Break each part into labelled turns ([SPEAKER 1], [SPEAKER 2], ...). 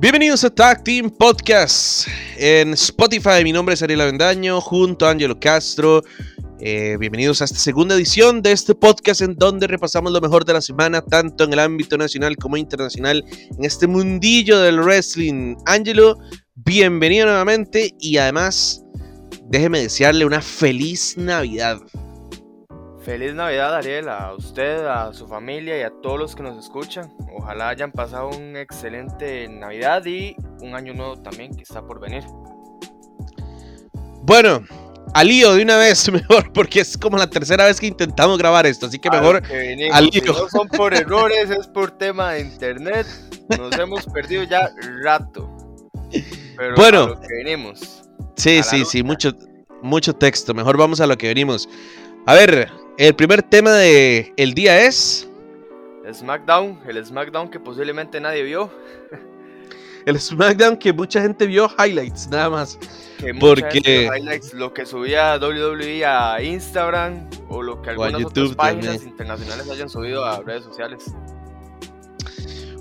[SPEAKER 1] Bienvenidos a Tag Team Podcast en Spotify. Mi nombre es Ariel Avendaño junto a Angelo Castro. Eh, bienvenidos a esta segunda edición de este podcast en donde repasamos lo mejor de la semana, tanto en el ámbito nacional como internacional, en este mundillo del wrestling. Angelo, bienvenido nuevamente y además déjeme desearle una feliz Navidad.
[SPEAKER 2] Feliz Navidad, Ariel, a usted, a su familia y a todos los que nos escuchan. Ojalá hayan pasado un excelente Navidad y un año nuevo también que está por venir.
[SPEAKER 1] Bueno, al lío de una vez mejor, porque es como la tercera vez que intentamos grabar esto, así que mejor
[SPEAKER 2] al lío. Si no son por errores, es por tema de internet. Nos hemos perdido ya rato. Pero bueno, a lo que venimos.
[SPEAKER 1] Sí, sí, sí, mucho, mucho texto. Mejor vamos a lo que venimos. A ver, el primer tema del el día es.
[SPEAKER 2] SmackDown, el SmackDown que posiblemente nadie vio.
[SPEAKER 1] el SmackDown que mucha gente vio highlights, nada más.
[SPEAKER 2] Que porque highlights, lo que subía WWE a Instagram o lo que algunas otras páginas internacionales hayan subido a redes sociales.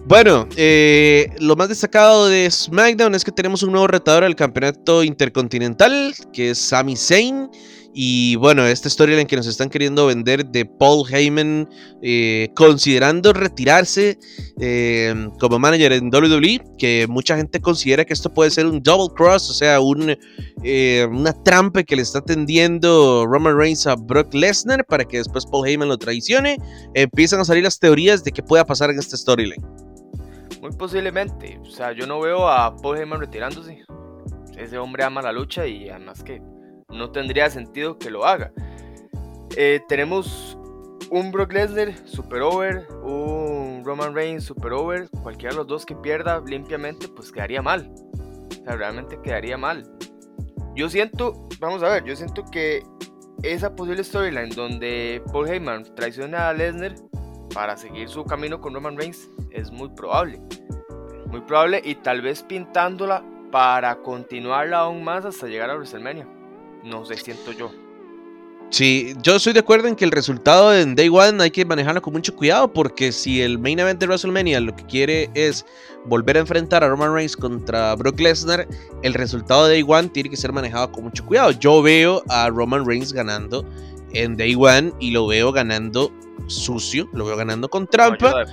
[SPEAKER 1] Bueno, eh, lo más destacado de SmackDown es que tenemos un nuevo retador al campeonato intercontinental, que es Sami Zayn. Y bueno, esta storyline que nos están queriendo vender de Paul Heyman, eh, considerando retirarse eh, como manager en WWE, que mucha gente considera que esto puede ser un double cross, o sea, eh, una trampa que le está tendiendo Roman Reigns a Brock Lesnar para que después Paul Heyman lo traicione. Empiezan a salir las teorías de qué pueda pasar en esta storyline.
[SPEAKER 2] Muy posiblemente, o sea, yo no veo a Paul Heyman retirándose. Ese hombre ama la lucha y además que no tendría sentido que lo haga. Eh, tenemos un Brock Lesnar super over, un Roman Reigns super over, cualquiera de los dos que pierda limpiamente, pues quedaría mal. O sea, realmente quedaría mal. Yo siento, vamos a ver, yo siento que esa posible storyline donde Paul Heyman traiciona a Lesnar para seguir su camino con Roman Reigns es muy probable. Muy probable y tal vez pintándola para continuarla aún más hasta llegar a WrestleMania. No sé, siento yo.
[SPEAKER 1] Sí, yo estoy de acuerdo en que el resultado en Day One hay que manejarlo con mucho cuidado porque si el main event de WrestleMania lo que quiere es volver a enfrentar a Roman Reigns contra Brock Lesnar, el resultado de Day One tiene que ser manejado con mucho cuidado. Yo veo a Roman Reigns ganando en Day One y lo veo ganando sucio, lo veo ganando con trampa.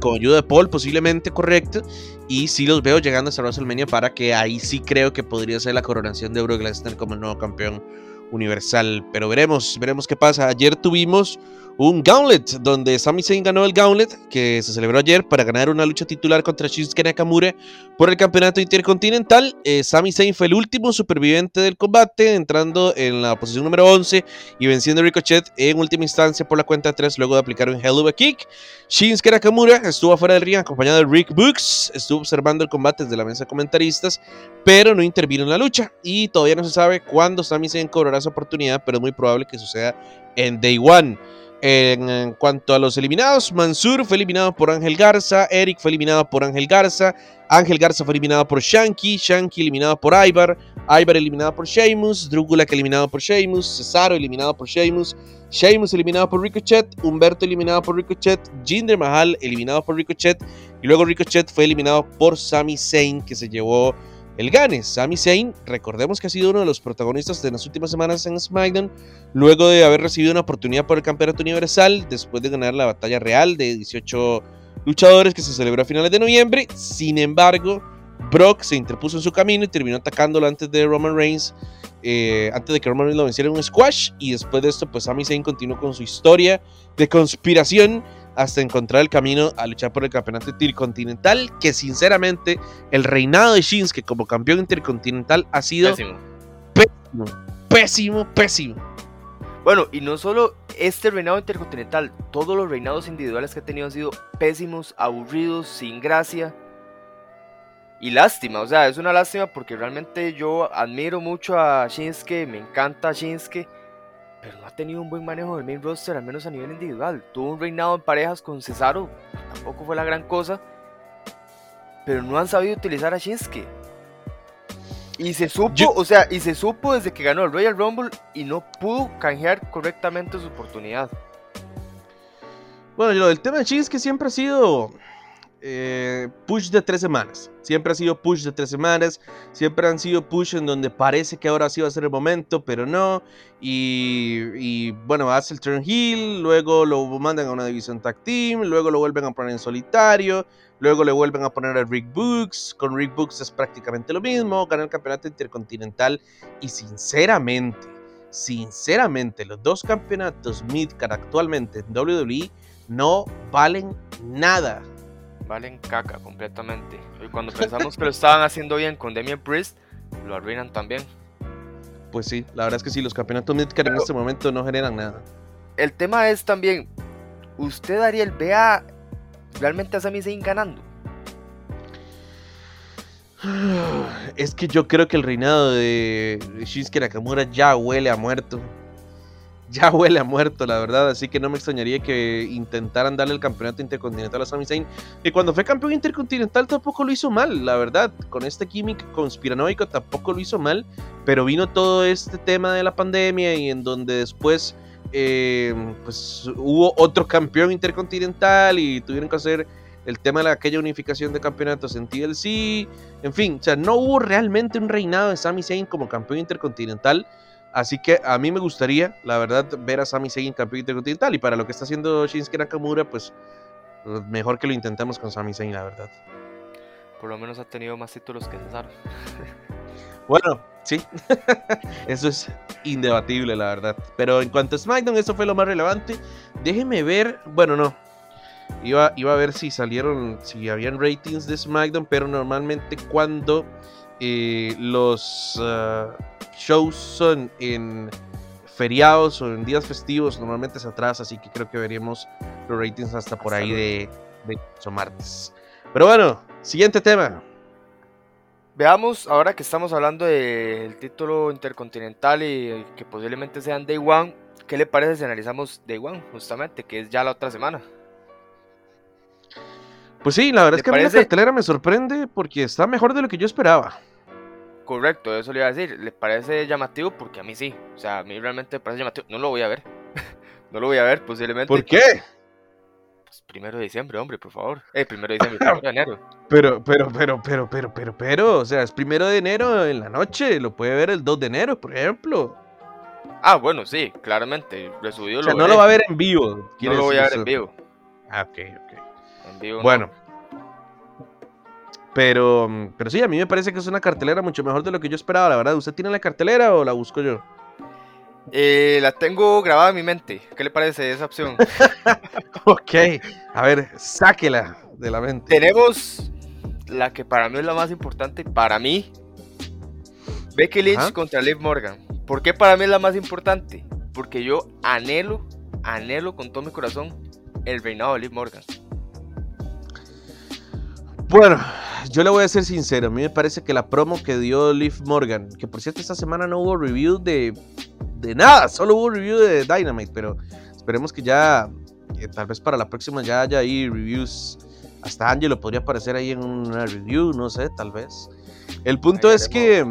[SPEAKER 1] Con ayuda de Paul, posiblemente correcto. Y sí los veo llegando hasta WrestleMania para que ahí sí creo que podría ser la coronación de Lesnar como el nuevo campeón universal. Pero veremos, veremos qué pasa. Ayer tuvimos un Gauntlet, donde Sami Zayn ganó el Gauntlet, que se celebró ayer para ganar una lucha titular contra Shinsuke Nakamura por el campeonato intercontinental. Eh, Sami Zayn fue el último superviviente del combate, entrando en la posición número 11 y venciendo a Ricochet en última instancia por la cuenta 3 luego de aplicar un Hell of a Kick. Shinsuke Nakamura estuvo afuera del ring acompañado de Rick Books, estuvo observando el combate desde la mesa de comentaristas, pero no intervino en la lucha y todavía no se sabe cuándo Sami Zayn cobrará su oportunidad, pero es muy probable que suceda en Day One. En, cuanto a los eliminados, Mansur fue eliminado por Ángel Garza, Eric fue eliminado por Ángel Garza, Ángel Garza fue eliminado por Shanky, Shanky eliminado por Ibar, Ibar eliminado por Sheamus, Drugulak eliminado por Sheamus, Cesaro eliminado por Sheamus, Sheamus eliminado por Ricochet, Humberto eliminado por Ricochet, Jinder Mahal eliminado por Ricochet y luego Ricochet fue eliminado por Sami Zayn que se llevó el gane. Sami Zayn, recordemos que ha sido uno de los protagonistas de las últimas semanas en SmackDown, luego de haber recibido una oportunidad por el Campeonato Universal, después de ganar la batalla real de 18 luchadores que se celebró a finales de noviembre. Sin embargo, Brock se interpuso en su camino y terminó atacándolo antes de Roman Reigns, eh, antes de que Roman Reigns lo venciera en un squash. Y después de esto, pues Sami Zayn continuó con su historia de conspiración hasta encontrar el camino a luchar por el campeonato intercontinental, que sinceramente el reinado de Shinsuke como campeón intercontinental ha sido pésimo, pésimo, pésimo. pésimo.
[SPEAKER 2] Bueno, y no solo este reinado intercontinental, todos los reinados individuales que ha tenido han sido pésimos, aburridos, sin gracia. Y lástima, o sea, es una lástima porque realmente yo admiro mucho a Shinsuke, me encanta Shinsuke pero no ha tenido un buen manejo del main roster, al menos a nivel individual. Tuvo un reinado en parejas con Cesaro, tampoco fue la gran cosa, pero no han sabido utilizar a Shinsuke. Y se supo, o sea, y se supo desde que ganó el Royal Rumble y no pudo canjear correctamente su oportunidad.
[SPEAKER 1] Bueno, lo del tema de Shinsuke siempre ha sido eh, push de tres semanas. Siempre ha sido push de tres semanas. Siempre han sido push en donde parece que ahora sí va a ser el momento, pero no. Y, bueno, hace el turn heel. Luego lo mandan a una división tag team. Luego lo vuelven a poner en solitario. Luego le vuelven a poner a Rick Books. Con Rick Books es prácticamente lo mismo. Gana el campeonato intercontinental. Y sinceramente, sinceramente, los dos campeonatos Midcard actualmente en WWE no valen nada
[SPEAKER 2] valen caca completamente. Y cuando pensamos que lo estaban haciendo bien con Demian Priest, lo arruinan también.
[SPEAKER 1] Pues sí, la verdad es que sí, los campeonatos Midcard en este momento no generan nada.
[SPEAKER 2] El tema es también, ¿usted, Ariel, vea realmente a Sami Zayn ganando?
[SPEAKER 1] Es que yo creo que el reinado de Shinsuke Nakamura ya huele a muerto ya huele a muerto, la verdad. Así que no me extrañaría que intentaran darle el campeonato intercontinental a Sami Zayn. Y cuando fue campeón intercontinental tampoco lo hizo mal, la verdad. Con este químico conspiranoico tampoco lo hizo mal. Pero vino todo este tema de la pandemia y en donde después eh, pues hubo otro campeón intercontinental y tuvieron que hacer el tema de aquella unificación de campeonatos en TLC. En fin, o sea, no hubo realmente un reinado de Sami Zayn como campeón intercontinental Así que a mí me gustaría, la verdad, ver a Sami Zayn campeón intercontinental. Y para lo que está haciendo Shinsuke Nakamura, pues mejor que lo intentemos con Sami Zayn, la verdad.
[SPEAKER 2] Por lo menos ha tenido más títulos que Cesaro.
[SPEAKER 1] bueno, sí. eso es indebatible, la verdad. Pero en cuanto a SmackDown, eso fue lo más relevante. Déjenme ver, bueno, no. Iba, iba a ver si salieron, si habían ratings de SmackDown, pero normalmente cuando eh, los... Ah, shows son en feriados o en días festivos, normalmente se atrasa, así que creo que veríamos los ratings hasta por ahí de, de martes. Pero bueno, siguiente tema.
[SPEAKER 2] Veamos, ahora que estamos hablando del título intercontinental y que posiblemente sean Day One, ¿qué le parece si analizamos Day One, justamente, que es ya la otra semana?
[SPEAKER 1] Pues sí, la verdad es que a mí la cartelera me sorprende porque está mejor de lo que yo esperaba.
[SPEAKER 2] Correcto, eso le iba a decir. ¿Le parece llamativo? Porque a mí sí. O sea, a mí realmente me parece llamativo. No lo voy a ver. no lo voy a ver, posiblemente.
[SPEAKER 1] ¿Por qué?
[SPEAKER 2] Pues primero de diciembre, hombre, por favor. Eh, primero de diciembre, primero de enero.
[SPEAKER 1] Pero, pero, pero, pero, pero, pero, pero. O sea, es primero de enero en la noche. Lo puede ver el 2 de enero, por ejemplo.
[SPEAKER 2] Ah, bueno, sí, claramente.
[SPEAKER 1] Resubido o sea, no lo va a ver en vivo.
[SPEAKER 2] No lo voy a ver en vivo.
[SPEAKER 1] Ah, ok, ok. En vivo. Bueno. Pero, mm, pero sí, a mí me parece que es una cartelera mucho mejor de lo que yo esperaba, la verdad. ¿Usted tiene la cartelera o la busco yo?
[SPEAKER 2] Eh, la tengo grabada en mi mente. ¿Qué le parece esa opción?
[SPEAKER 1] ok, a ver, sáquela de la mente.
[SPEAKER 2] Tenemos la que para mí es la más importante. Para mí, Becky Lynch contra Liv Morgan. ¿Por qué para mí es la más importante? Porque yo anhelo, anhelo con todo mi corazón el reinado de Liv Morgan.
[SPEAKER 1] Bueno, yo le voy a ser sincero, a mí me parece que la promo que dio Liv Morgan, que por cierto esta semana no hubo review de, de nada, solo hubo review de Dynamite, pero esperemos que ya, tal vez para la próxima ya haya ahí reviews. Hasta Angelo podría aparecer ahí en una review, no sé, tal vez. El punto es que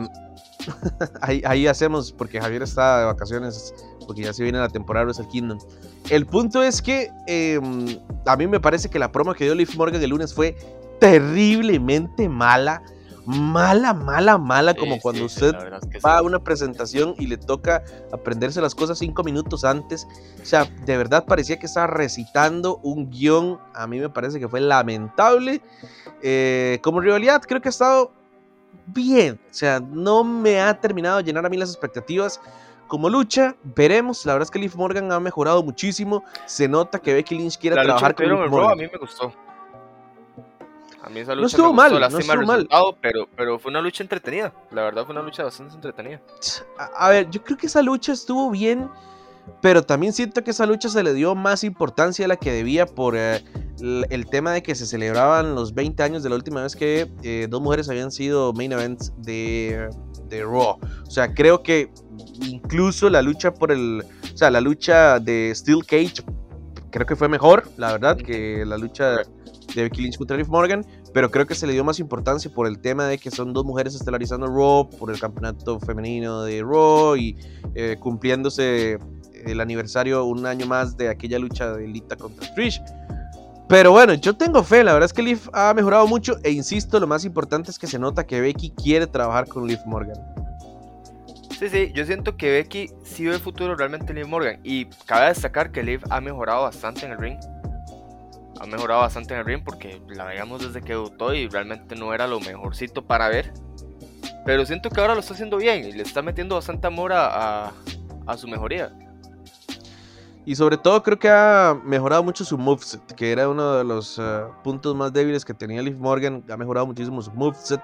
[SPEAKER 1] ahí, hacemos, porque Javier está de vacaciones, porque ya se viene la temporada de el Kingdom. El punto es que em, a mí me parece que la promo que dio Liv Morgan el lunes fue terriblemente mala. Mala, mala, mala, como cuando usted va a una presentación y le toca aprenderse las cosas cinco minutos antes. O sea, de verdad parecía que estaba recitando un guion. A mí me parece que fue lamentable. Eh, como rivalidad, creo que ha estado bien. O sea, no me ha terminado de llenar a mí las expectativas. Como lucha, veremos. La verdad es que Liv Morgan ha mejorado muchísimo. Se nota que Becky Lynch quiere trabajar con Liv
[SPEAKER 2] Morgan. a mí me gustó. A mí esa lucha
[SPEAKER 1] no estuvo mal, no estuvo mal.
[SPEAKER 2] Pero, pero fue una lucha entretenida. La verdad fue una lucha bastante entretenida.
[SPEAKER 1] A, ver, yo creo que esa lucha estuvo bien, pero también siento que esa lucha se le dio más importancia a la que debía por eh, el, tema de que se celebraban los 20 años de la última vez que eh, dos mujeres habían sido main events de, de Raw. O sea, creo que incluso la lucha por el, o sea, la lucha de Steel Cage creo que fue mejor, la verdad, que la lucha de Becky Lynch contra Liv Morgan, pero creo que se le dio más importancia por el tema de que son dos mujeres estelarizando Raw, por el campeonato femenino de Raw y eh, cumpliéndose el aniversario un año más de aquella lucha de Lita contra Trish. Pero bueno, yo tengo fe, la verdad es que Liv ha mejorado mucho e insisto, lo más importante es que se nota que Becky quiere trabajar con Liv Morgan.
[SPEAKER 2] Sí, sí, yo siento que Becky sí ve futuro realmente en Liv Morgan y cabe destacar que Liv ha mejorado bastante en el ring. Ha mejorado bastante en el ring porque la veíamos desde que debutó y realmente no era lo mejorcito para ver. Pero siento que ahora lo está haciendo bien y le está metiendo bastante amor a, a su mejoría.
[SPEAKER 1] Y sobre todo creo que ha mejorado mucho su moveset, que era uno de los eh, puntos más débiles que tenía Liv Morgan. Ha mejorado muchísimo su moveset.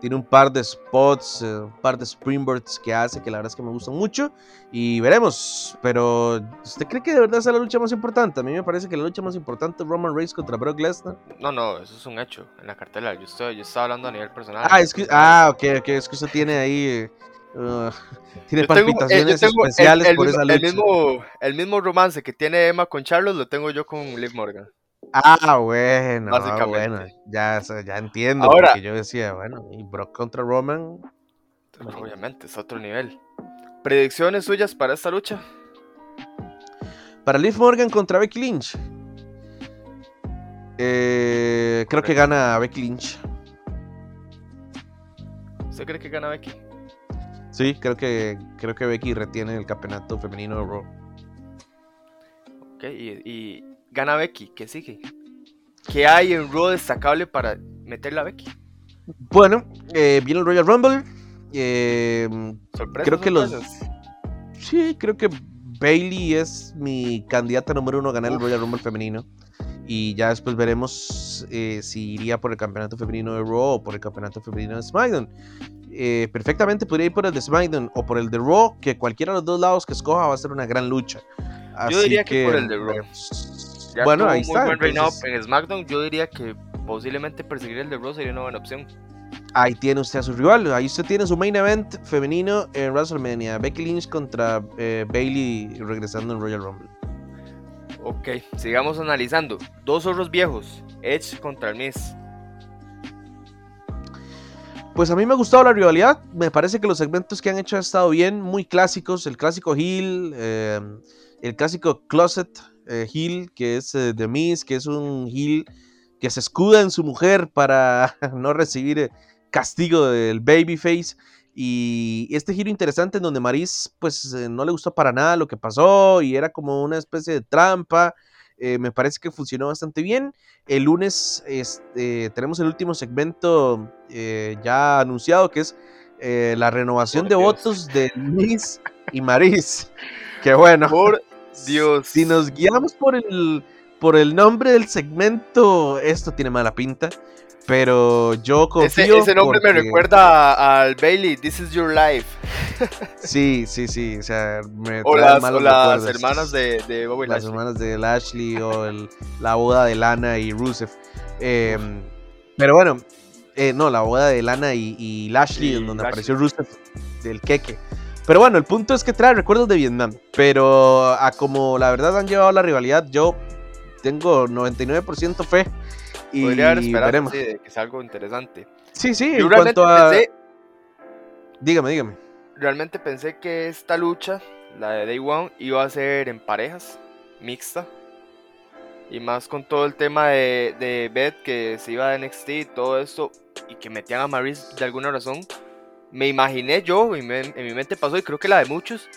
[SPEAKER 1] Tiene un par de spots, eh, un par de springboards que hace que la verdad es que me gustan mucho. Y veremos. Pero, ¿usted cree que de verdad es la lucha más importante? A mí me parece que la lucha más importante es Roman Reigns contra Brock Lesnar.
[SPEAKER 2] No, no, eso es un hecho en la cartela. Yo, estoy, yo estaba hablando a nivel personal.
[SPEAKER 1] Ah, es que, ah ok, ok. Es que usted tiene ahí. Eh, Uh, tiene palpitaciones especiales por esa lucha.
[SPEAKER 2] El mismo, el mismo romance que tiene Emma con Charlos lo tengo yo con Liv Morgan.
[SPEAKER 1] Ah, bueno, ah, bueno, ya, ya entiendo. Ahora, porque yo decía, bueno, y Brock contra Roman.
[SPEAKER 2] Pues, obviamente, es otro nivel. ¿Predicciones suyas para esta lucha?
[SPEAKER 1] Para Liv Morgan contra Becky Lynch. Eh, creo que gana Becky Lynch.
[SPEAKER 2] ¿Usted cree que gana Becky?
[SPEAKER 1] Sí, creo que, creo que Becky retiene el campeonato femenino de Raw.
[SPEAKER 2] Ok, y, gana Becky, ¿qué sigue? ¿Qué hay en Raw destacable para meterla a Becky?
[SPEAKER 1] Bueno, eh, viene el Royal Rumble. Eh, creo que los. Sí, creo que Bailey es mi candidata número uno a ganar el Royal Rumble femenino. Y ya después veremos eh, si iría por el campeonato femenino de Raw o por el campeonato femenino de SmackDown. Eh, perfectamente podría ir por el de SmackDown o por el de Raw, que cualquiera de los dos lados que escoja va a ser una gran lucha.
[SPEAKER 2] yo diría que, por el de Raw.
[SPEAKER 1] Bueno, ahí está.
[SPEAKER 2] en SmackDown, yo diría que posiblemente perseguir el de Raw sería una buena opción.
[SPEAKER 1] Ahí tiene usted a su rival, ahí usted tiene su main event femenino en WrestleMania. Becky Lynch contra eh, Bailey regresando en Royal Rumble.
[SPEAKER 2] Ok, sigamos analizando. Dos zorros viejos, Edge contra el Miz.
[SPEAKER 1] Pues a mí me ha gustado la rivalidad. Me parece que los segmentos que han hecho han estado bien, muy clásicos. El clásico Hill, eh, el clásico Closet eh, Hill, que es de eh, Miss, que es un Hill que se escuda en su mujer para no recibir castigo del babyface. Y este giro interesante en donde Maris pues no le gustó para nada lo que pasó y era como una especie de trampa. Eh, me parece que funcionó bastante bien. El lunes este, tenemos el último segmento eh, ya anunciado, que es eh, la renovación de votos de Luis y Maris. Que bueno.
[SPEAKER 2] Por Dios.
[SPEAKER 1] Si nos guiamos por el, por el nombre del segmento, esto tiene mala pinta. Pero yo confío.
[SPEAKER 2] Ese, nombre me recuerda al Bailey, This is Your Life.
[SPEAKER 1] sí, sí, sí. O sea, me
[SPEAKER 2] o las, las hermanas de, de Bobby
[SPEAKER 1] Las hermanas de Lashley o la boda de Lana y Rusev. Em, pero bueno, eh, no, la boda de Lana y, Lashley, en donde apareció Rusev del queque. Pero bueno, el punto es que trae recuerdos de Vietnam. Pero a como la verdad han llevado la rivalidad, yo tengo 99% fe
[SPEAKER 2] Podría haber esperado que sea algo interesante.
[SPEAKER 1] Sí, sí, en cuanto a... dígame, dígame.
[SPEAKER 2] Realmente pensé que esta lucha, la de Day One, iba a ser en parejas, mixta. Y más con todo el tema de, de Beth que se iba de NXT y todo esto, y que metían a Maris de alguna razón. Me imaginé yo, en mi mente pasó, y creo que la de muchos,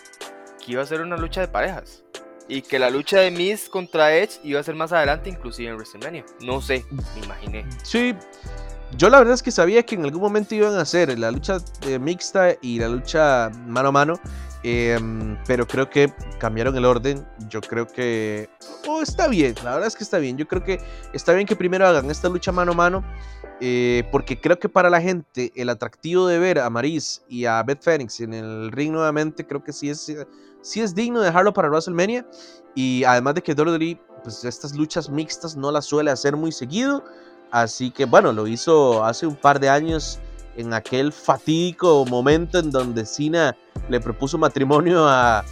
[SPEAKER 2] que iba a ser una lucha de parejas. Y que la lucha de Miz contra Edge iba a ser más adelante, inclusive en WrestleMania. No sé, me imaginé.
[SPEAKER 1] Sí, yo la verdad es que sabía que en algún momento iban a hacer la lucha mixta y la lucha mano a mano. Em, pero creo que cambiaron el orden. Yo creo que. Oh, está bien, la verdad es que está bien. Yo creo que está bien que primero hagan esta lucha mano a mano. Eh, porque creo que para la gente el atractivo de ver a Maris y a Beth Phoenix en el ring nuevamente, creo que sí es sí es digno dejarlo para WrestleMania. Y además de que WWE, pues estas luchas mixtas no las suele hacer muy seguido. Así que bueno, lo hizo hace un par de años en aquel fatídico momento en donde Cena le propuso matrimonio a,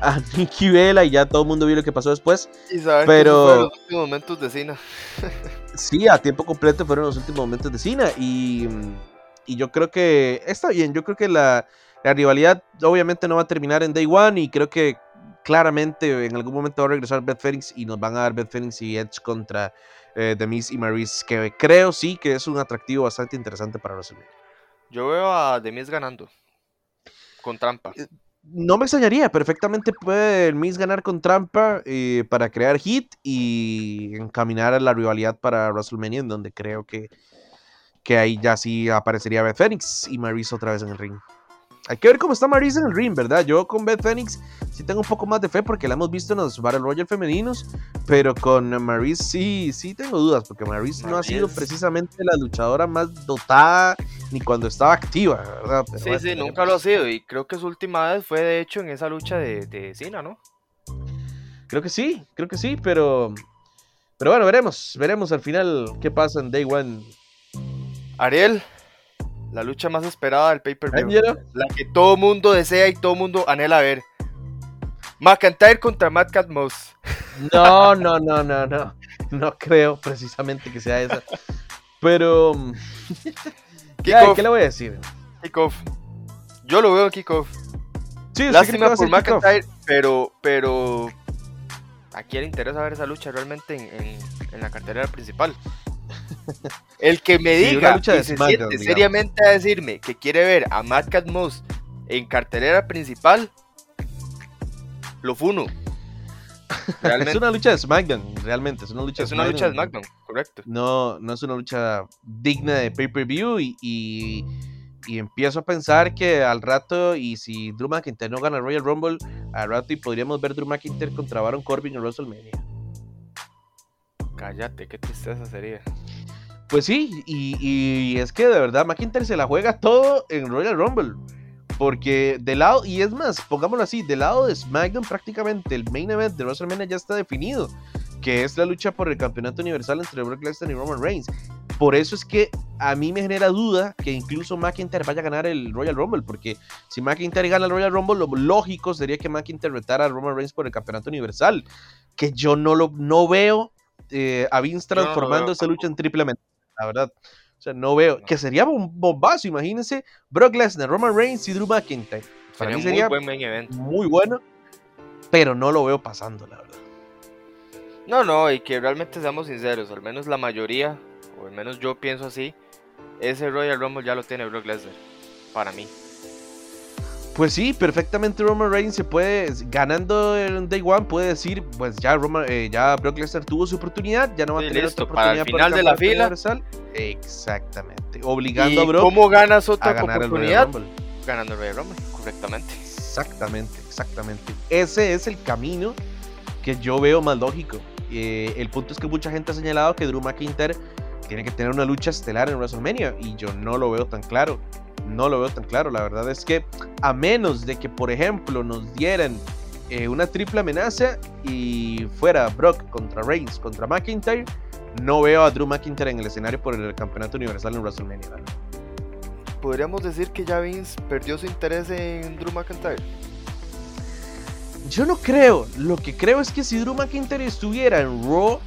[SPEAKER 1] a Nikki Vela y ya todo el mundo vio lo que pasó después.
[SPEAKER 2] Y pero los últimos momentos de Cena.
[SPEAKER 1] sí, a tiempo completo fueron los últimos momentos de Cena y, y yo creo que está bien, yo creo que la, la rivalidad obviamente no va a terminar en Day One y creo que claramente en algún momento va a regresar Beth Phoenix y nos van a dar Beth Phoenix y Edge contra eh, The Miz y Maryse, que creo sí que es un atractivo bastante interesante para WrestleMania.
[SPEAKER 2] Yo veo a The Miz ganando. Con trampa.
[SPEAKER 1] Eh, no me extrañaría, perfectamente puede el Miz ganar con trampa eh, para crear hit y encaminar a la rivalidad para WrestleMania, en donde creo que, que ahí ya sí aparecería Beth Phoenix y Maryse otra vez en el ring. Hay que ver cómo está Maryse en el ring, ¿verdad? Yo con Beth Phoenix sí tengo un poco más de fe porque la hemos visto en los Battle Royale femeninos, pero con Maryse sí, sí tengo dudas porque Maryse no ha sido precisamente la luchadora más dotada ni cuando estaba activa, ¿verdad?
[SPEAKER 2] sí, sí, nunca lo ha sido y creo que su última vez fue de hecho en esa lucha de, de Cena, ¿no?
[SPEAKER 1] Creo que sí, creo que sí, pero... Pero bueno, veremos, veremos al final qué pasa en Day One.
[SPEAKER 2] Ariel, la lucha más esperada del pay-per-view. La que todo mundo desea y todo mundo anhela ver. McIntyre contra Matt Cat Moss.
[SPEAKER 1] No, no, no, no, no. No creo precisamente que sea esa. Pero. Mm, ¿Qué le voy a decir?
[SPEAKER 2] Kickoff. Yo lo veo en kickoff. Sí, Lástima por McIntyre, pero, pero. ¿A quién le interesa ver esa lucha realmente en, en la cartelera principal? El que me diga se siente seriamente a decirme que quiere ver a Matt Cat Moss en cartelera principal, lo funo.
[SPEAKER 1] es una lucha de SmackDown, realmente. Es una lucha,
[SPEAKER 2] es de, una SmackDown. lucha de SmackDown, correcto.
[SPEAKER 1] No, no es una lucha digna de pay-per-view y, y, empiezo a pensar que al rato, y si Drew McIntyre no gana Royal Rumble, al rato y podríamos ver Drew McIntyre contra Baron Corbin en WrestleMania.
[SPEAKER 2] Cállate, qué tristeza sería.
[SPEAKER 1] Pues sí, y, es que de verdad McIntyre se la juega todo en Royal Rumble. Porque de lado, y es más, pongámoslo así, del lado de SmackDown prácticamente el main event de WrestleMania ya está definido, que es la lucha por el campeonato universal entre Brock Lesnar y Roman Reigns. Por eso es que a mí me genera duda que incluso McIntyre vaya a ganar el Royal Rumble, porque si McIntyre gana el Royal Rumble, lo lógico sería que McIntyre retara a Roman Reigns por el campeonato universal, que yo no lo no veo eh, a Vince transformando esa lucha en triplemente la verdad. O sea, no veo. Que sería un bombazo, imagínense. Brock Lesnar, Roman Reigns y Drew McIntyre. Para mí sería muy, buen evento. muy bueno, pero no lo veo pasando, la verdad.
[SPEAKER 2] No, no, y que realmente seamos sinceros, al menos la mayoría, o al menos yo pienso así, ese Royal Rumble ya lo tiene Brock Lesnar, para mí.
[SPEAKER 1] Pues sí, perfectamente Roman Reigns se puede, ganando en Day One, puede decir, pues ya Roman, eh, ya Brock Lesnar tuvo su oportunidad, ya no va a tener otra oportunidad
[SPEAKER 2] para el final de la fila.
[SPEAKER 1] Universal. Exactamente, obligando a Brock
[SPEAKER 2] ¿Cómo ganas otra oportunidad? Ganando el Royal Rumble, correctamente.
[SPEAKER 1] Exactamente, exactamente. Ese es el camino que yo veo más lógico. Eh, el punto es que mucha gente ha señalado que Drew McIntyre tiene que tener una lucha estelar en WrestleMania y yo no lo veo tan claro no lo veo tan claro. La verdad es que a menos de que, por ejemplo, nos dieran eh, una triple amenaza y fuera Brock contra Reigns contra McIntyre, no veo a Drew McIntyre en el escenario por el campeonato universal en WrestleMania.
[SPEAKER 2] ¿Podríamos decir que ya Vince perdió su interés en Drew McIntyre?
[SPEAKER 1] Yo no creo. Lo que creo es que si Drew McIntyre estuviera en Raw,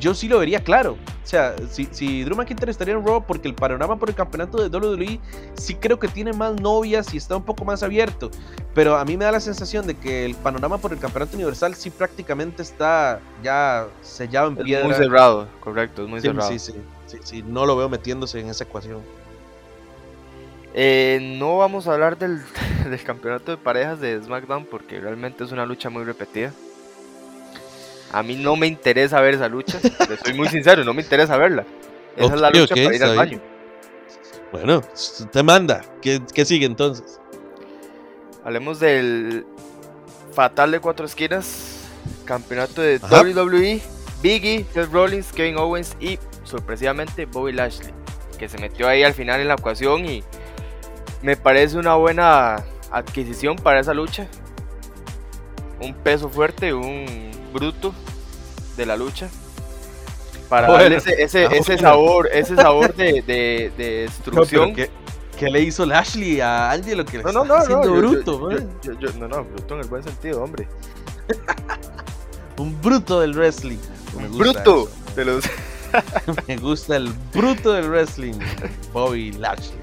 [SPEAKER 1] yo sí lo vería claro. O sea, si, si Drew McIntyre estaría en Raw, porque el panorama por el campeonato de WWE sí creo que tiene más novias y está un poco más abierto. Pero a mí me da la sensación de que el panorama por el campeonato universal sí prácticamente está ya sellado en piedra.
[SPEAKER 2] muy cerrado, correcto, es muy cerrado.
[SPEAKER 1] Sí, sí, sí, sí, no lo veo metiéndose en esa ecuación.
[SPEAKER 2] Eh, no vamos a hablar del, del campeonato de parejas de SmackDown porque realmente es una lucha muy repetida. A mí no me interesa ver esa lucha. soy muy sincero, no me interesa verla. Esa es la lucha para ir al baño.
[SPEAKER 1] Bueno, te manda. ¿Qué, sigue entonces?
[SPEAKER 2] Hablemos del fatal de cuatro esquinas. Campeonato de WWE. Biggie, Seth Rollins, Kevin Owens y sorpresivamente Bobby Lashley. Que se metió ahí al final en la ecuación y me parece una buena adquisición para esa lucha. Un peso fuerte, un bruto de la lucha para darle ese, ese, ese, sabor, ese sabor de, de, destrucción.
[SPEAKER 1] No, ¿qué, le hizo Lashley a Angelo que no, no, no, haciendo bruto?
[SPEAKER 2] no, no, bruto en el buen sentido, hombre.
[SPEAKER 1] Un bruto del wrestling.
[SPEAKER 2] Un bruto de los...
[SPEAKER 1] Me gusta el bruto del wrestling, Bobby Lashley.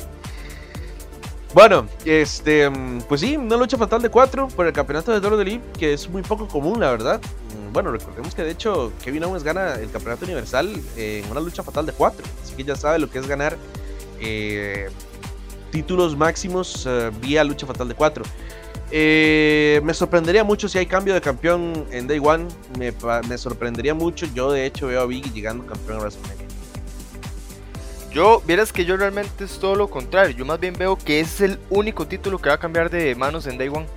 [SPEAKER 1] Bueno, este, pues sí, una lucha fatal de cuatro por el campeonato de WWE, que es muy poco común, la verdad. Mm, bueno, recordemos que de hecho Kevin Owens gana el campeonato universal en una lucha fatal de cuatro, así que ya sabe lo que es ganar eh, títulos máximos eh, vía lucha fatal de cuatro. Eh, me sorprendería mucho si hay cambio de campeón en Day One. Me, me sorprendería mucho. Yo, de hecho, veo a Biggie llegando campeón a WrestleMania.
[SPEAKER 2] Yo, vieras que yo realmente es todo lo contrario. Yo más bien veo que es el único título que va a cambiar de manos en Day One.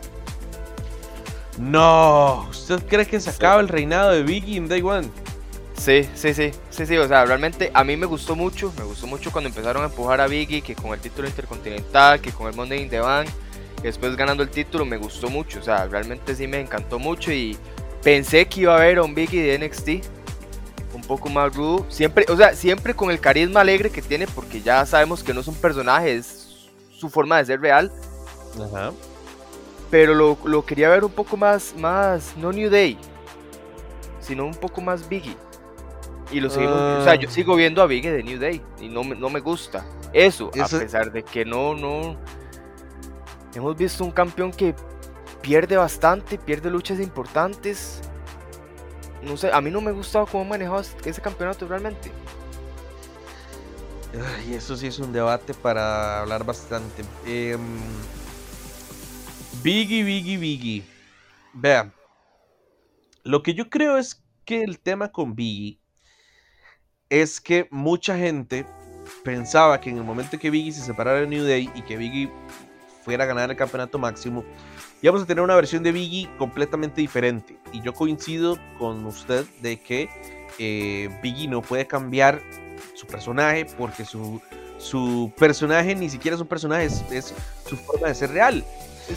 [SPEAKER 1] No, ¿usted cree que se acaba el reinado de Biggie en Day One?
[SPEAKER 2] Sí, sí, sí, sí, sí, o sea, realmente a mí me gustó mucho, me gustó mucho cuando empezaron a empujar a Biggie, que con el título intercontinental, que con el Monday in the Bank, después ganando el título me gustó mucho, o sea, realmente sí me encantó mucho y pensé que iba a haber a un Biggie de NXT, un poco más rudo, siempre, o sea, siempre con el carisma alegre que tiene, porque ya sabemos que no es un personaje, es su forma de ser real. Ajá. Pero lo, lo quería ver un poco más, más, no New Day, sino un poco más Biggie. Y lo seguimos, o sea, yo ah. sigo viendo a Biggie de New Day y no, no me gusta. Eso, a pesar de que no, no. Hemos visto un campeón que pierde bastante, pierde luchas importantes. No sé, a mí no me gustaba cómo manejaba ese campeonato realmente.
[SPEAKER 1] Y eso sí es un debate para hablar bastante. Eh, Biggie, Biggie, Biggie. Vean, lo que yo creo es que el tema con Biggie es que mucha gente pensaba que en el momento que Biggie se separara de New Day y que Biggie fuera a ganar el campeonato máximo, íbamos a tener una versión de Biggie completamente diferente. Y yo coincido con usted de que eh, Biggie no puede cambiar su personaje porque su, su personaje ni siquiera es un personaje, es, su forma de ser real.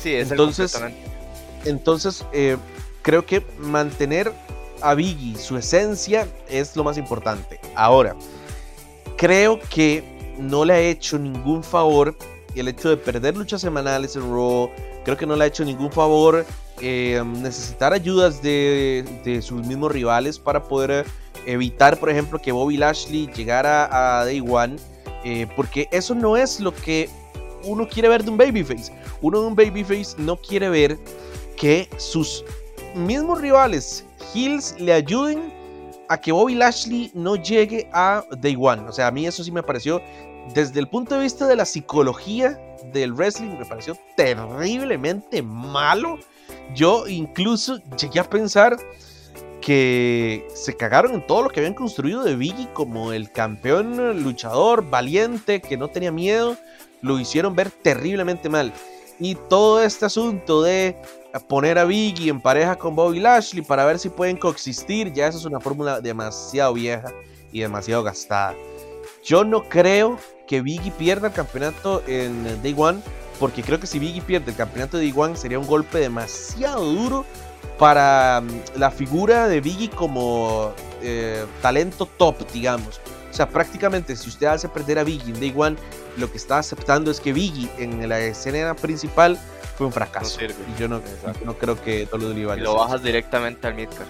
[SPEAKER 2] Sí, es
[SPEAKER 1] entonces, entonces eh, creo que mantener a Biggie, su esencia es lo más importante. Ahora, creo que no le ha hecho ningún favor el hecho de perder luchas semanales en Raw. Creo que no le ha hecho ningún favor eh, necesitar ayudas de, sus mismos rivales para poder evitar, por ejemplo, que Bobby Lashley llegara a Day One. Eh, porque eso no es lo que uno quiere ver de un babyface. Uno de un babyface no quiere ver que sus mismos rivales Hills le ayuden a que Bobby Lashley no llegue a Day One. O sea, a mí eso sí me pareció, desde el punto de vista de la psicología del wrestling, me pareció terriblemente malo. Yo incluso llegué a pensar que se cagaron en todo lo que habían construido de Biggie como el campeón luchador valiente que no tenía miedo. Lo hicieron ver terriblemente mal. Y todo este asunto de poner a Biggie en pareja con Bobby Lashley para ver si pueden coexistir, ya eso es una fórmula demasiado vieja y demasiado gastada. Yo no creo que Biggie pierda el campeonato en Day One, porque creo que si Biggie pierde el campeonato de Day One sería un golpe demasiado duro para mm, la figura de Biggie como eh, talento top, digamos. O sea, prácticamente si usted hace perder a Biggie en Day One, lo que está aceptando es que Biggie en la escena principal fue un fracaso. y yo no, no creo que todo lo
[SPEAKER 2] Y lo bajas directamente al midcard.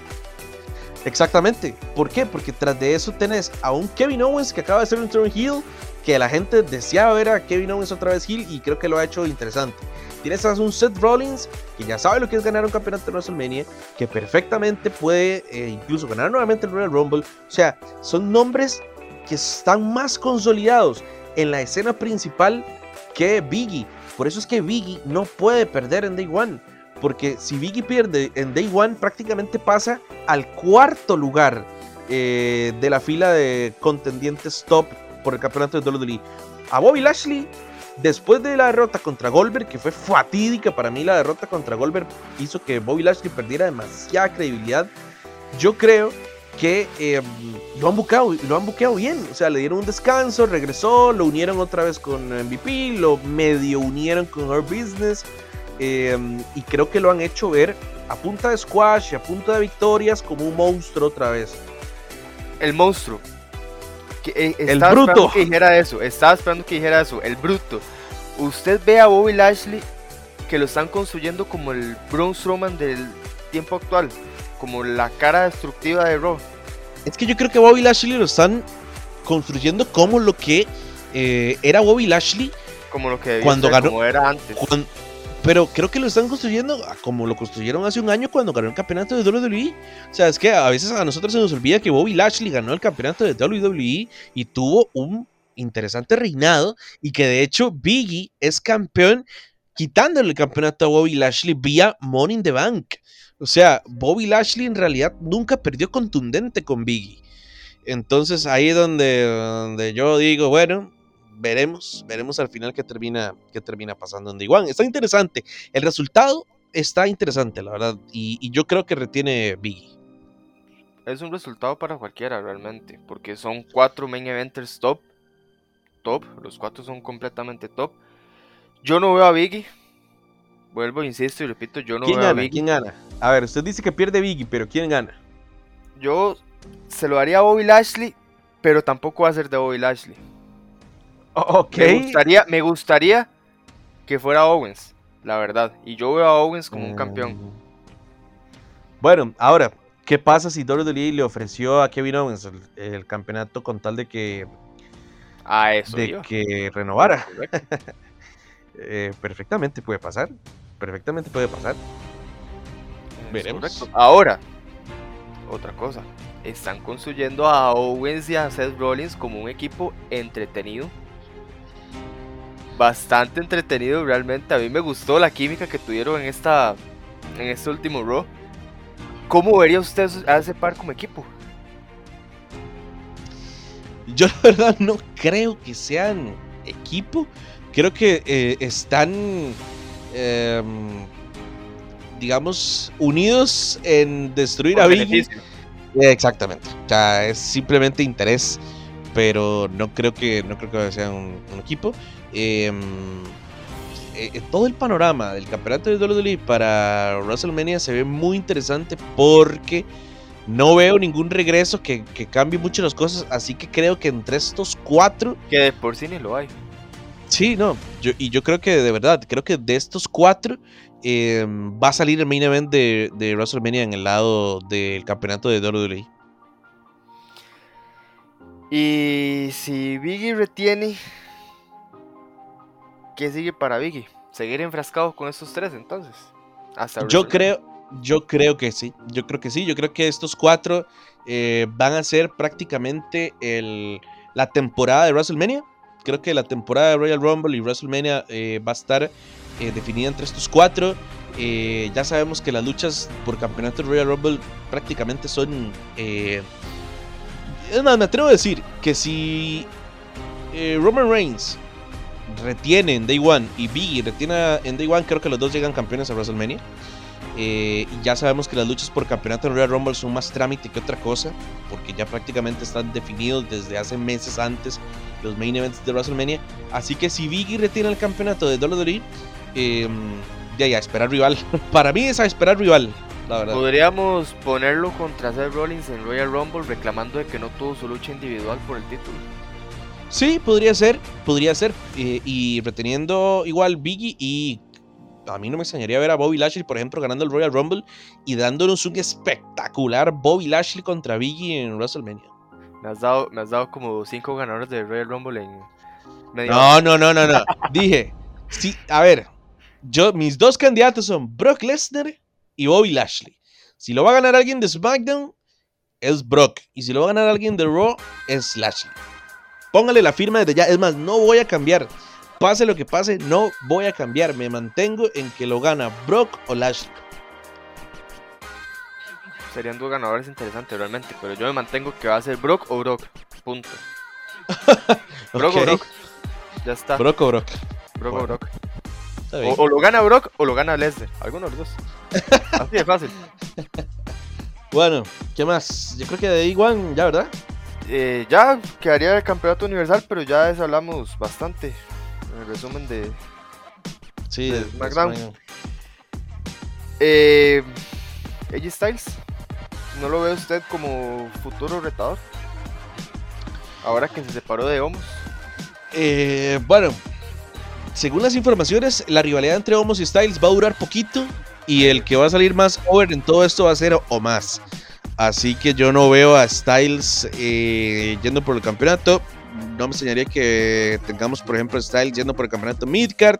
[SPEAKER 1] Exactamente. ¿Por qué? Porque tras de eso tenés a un Kevin Owens que acaba de ser un turn heel, que la gente deseaba ver a Kevin Owens otra vez heel y creo que lo ha hecho interesante. Tienes a un Seth Rollins que ya sabe lo que es ganar un campeonato de WrestleMania, que perfectamente puede eh, incluso ganar nuevamente el Royal Rumble. O sea, son nombres que están más consolidados en la escena principal que Biggie. Por eso es que Biggie no puede perder en Day One. Porque si Biggie pierde en Day One, prácticamente pasa al cuarto lugar eh, de la fila de contendientes top por el campeonato de WWE. A Bobby Lashley, después de la derrota contra Goldberg, que fue fatídica para mí, la derrota contra Goldberg hizo que Bobby Lashley perdiera demasiada credibilidad. Yo creo que em, lo, han buqueado, lo han buqueado bien. O sea, le dieron un descanso, regresó, lo unieron otra vez con MVP, lo medio unieron con Our Business. Em, y creo que lo han hecho ver a punta de squash y a punta de victorias como un monstruo otra vez.
[SPEAKER 2] El monstruo. Que,
[SPEAKER 1] eh, el bruto.
[SPEAKER 2] Que dijera eso. Estaba esperando que dijera eso. El bruto. Usted ve a Bobby Lashley que lo están construyendo como el Braun Strowman del tiempo actual como la cara destructiva de Raw.
[SPEAKER 1] Es que yo creo que Bobby Lashley lo están construyendo como lo que eh, era Bobby Lashley
[SPEAKER 2] como lo que
[SPEAKER 1] cuando ganó,
[SPEAKER 2] como era antes.
[SPEAKER 1] Pero creo que lo están construyendo como lo construyeron hace un año cuando ganó el campeonato de WWE. O sea, es que a veces a nosotros se nos olvida que Bobby Lashley ganó el campeonato de WWE y tuvo un interesante reinado y que de hecho Biggie es campeón quitándole el campeonato a Bobby Lashley vía Money in the Bank. O sea, Bobby Lashley en realidad nunca perdió contundente con Biggie. Entonces ahí es donde, donde yo digo, bueno, veremos, veremos al final qué termina, qué termina pasando en D1. Está interesante. El resultado está interesante, la verdad. Y, yo creo que retiene Biggie.
[SPEAKER 2] Es un resultado para cualquiera realmente, porque son cuatro main eventers top. Top, los cuatro son completamente top. Yo no veo a Biggie. Vuelvo, insisto y repito, yo no veo
[SPEAKER 1] a
[SPEAKER 2] Biggie.
[SPEAKER 1] ¿Quién gana? A ver, usted dice que pierde Biggie, pero ¿quién gana?
[SPEAKER 2] Yo se lo haría a Bobby Lashley, pero tampoco va a ser de Bobby Lashley.
[SPEAKER 1] Ok.
[SPEAKER 2] Me gustaría, me gustaría que fuera Owens, la verdad. Y yo veo a Owens como un campeón. Mm.
[SPEAKER 1] Bueno, ahora, ¿qué pasa si WWE le ofreció a Kevin Owens el, campeonato con tal de que.
[SPEAKER 2] Ah, eso.
[SPEAKER 1] De que renovara. Eh, perfectamente puede pasar. Perfectamente puede pasar. Veremos.
[SPEAKER 2] Ahora, otra cosa. Están construyendo a Owens y a Seth Rollins como un equipo entretenido bastante entretenido realmente. A mí me gustó la química que tuvieron en esta en este último Raw. ¿Cómo vería usted a ese par como equipo?
[SPEAKER 1] Yo la verdad no creo que sean equipo. Creo que eh, están, em, digamos, unidos en destruir a Biggie. Exactamente. O sea, es simplemente interés, pero no creo que no creo que sea un equipo. Em, eh, eh, todo el panorama del campeonato de WWE para WrestleMania se ve muy interesante porque no veo ningún regreso que, cambie mucho las cosas. Así que creo que entre estos cuatro.
[SPEAKER 2] Que de por sí ni lo hay.
[SPEAKER 1] Sí, no. Yo, y yo creo que de verdad, creo que de estos cuatro em, va a salir el main event de, de WrestleMania en el lado del campeonato de WWE.
[SPEAKER 2] Y si Biggie retiene ¿qué sigue para Biggie? ¿Seguir enfrascado con estos tres entonces?
[SPEAKER 1] yo creo, yo creo que sí, yo creo que sí, yo creo que estos cuatro eh, van a ser prácticamente el, la temporada de WrestleMania. Creo que la temporada de Royal Rumble y WrestleMania eh, va a estar eh, definida entre estos cuatro. ya sabemos que las luchas por campeonato de Royal Rumble prácticamente son... más, me atrevo a decir que si Roman Reigns retiene en Day One y Biggie retiene en Day One, creo que los dos llegan campeones a WrestleMania. Eh, ya sabemos que las luchas por campeonato en Royal Rumble son más trámite que otra cosa, porque ya prácticamente están definidos desde hace meses antes los main events de WrestleMania. Así que si Biggie retiene el campeonato de WWE, eh, ya, ya, esperar rival. Para mí es a esperar rival, la verdad.
[SPEAKER 2] Podríamos ponerlo contra Seth Rollins en Royal Rumble reclamando de que no tuvo su lucha individual por el título.
[SPEAKER 1] Sí, podría ser, podría ser. Eh, y reteniendo igual Biggie y a mí no me extrañaría ver a Bobby Lashley, por ejemplo, ganando el Royal Rumble y dándonos un espectacular Bobby Lashley contra Biggie en WrestleMania.
[SPEAKER 2] Me has dado, me has dado como cinco ganadores de Royal Rumble en
[SPEAKER 1] medio. No, no, no, no, no. Dije, sí, a ver, yo, mis dos candidatos son Brock Lesnar y Bobby Lashley. Si lo va a ganar alguien de SmackDown, es Brock. Y si lo va a ganar alguien de Raw, es Lashley. Póngale la firma desde ya. Es más, no voy a cambiar. Pase lo que pase, no voy a cambiar. Me mantengo en que lo gana Brock o Lashley.
[SPEAKER 2] Serían dos ganadores interesantes realmente, pero yo me mantengo que va a ser Brock o Brock. Punto. Brock o Brock. Ya está.
[SPEAKER 1] Brock o Brock.
[SPEAKER 2] Brock o Brock. O, lo gana Brock o lo gana Lesnar. Alguno de los dos. Así de fácil.
[SPEAKER 1] Bueno, ¿qué más? Yo creo que de igual ya, ¿verdad?
[SPEAKER 2] Eh, ya quedaría el campeonato universal, pero ya eso hablamos bastante en el resumen de,
[SPEAKER 1] sí, de
[SPEAKER 2] SmackDown. Eh, Styles, ¿no lo ve usted como futuro retador? Ahora que se separó de Homos.
[SPEAKER 1] Eh, bueno, según las informaciones, la rivalidad entre Homos y Styles va a durar poquito y el que va a salir más over en todo esto va a ser o más. Así que yo no veo a Styles eh, yendo por el campeonato. no me enseñaría que tengamos, por ejemplo, Styles yendo por el campeonato Midcard,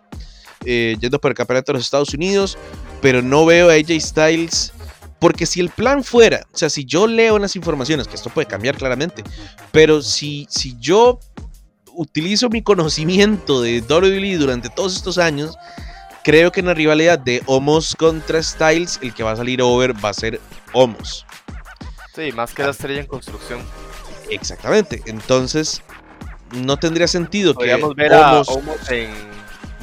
[SPEAKER 1] eh, yendo por el campeonato de los Estados Unidos, pero no veo a AJ Styles. Porque si el plan fuera, o sea, si yo leo unas informaciones, que esto puede cambiar claramente, pero si, si yo utilizo mi conocimiento de WWE durante todos estos años, creo que en la rivalidad de Homos contra Styles, el que va a salir over va a ser Homos.
[SPEAKER 2] Sí, más que la estrella en construcción.
[SPEAKER 1] Exactamente. Entonces, no tendría sentido
[SPEAKER 2] Podríamos que ver a Homos en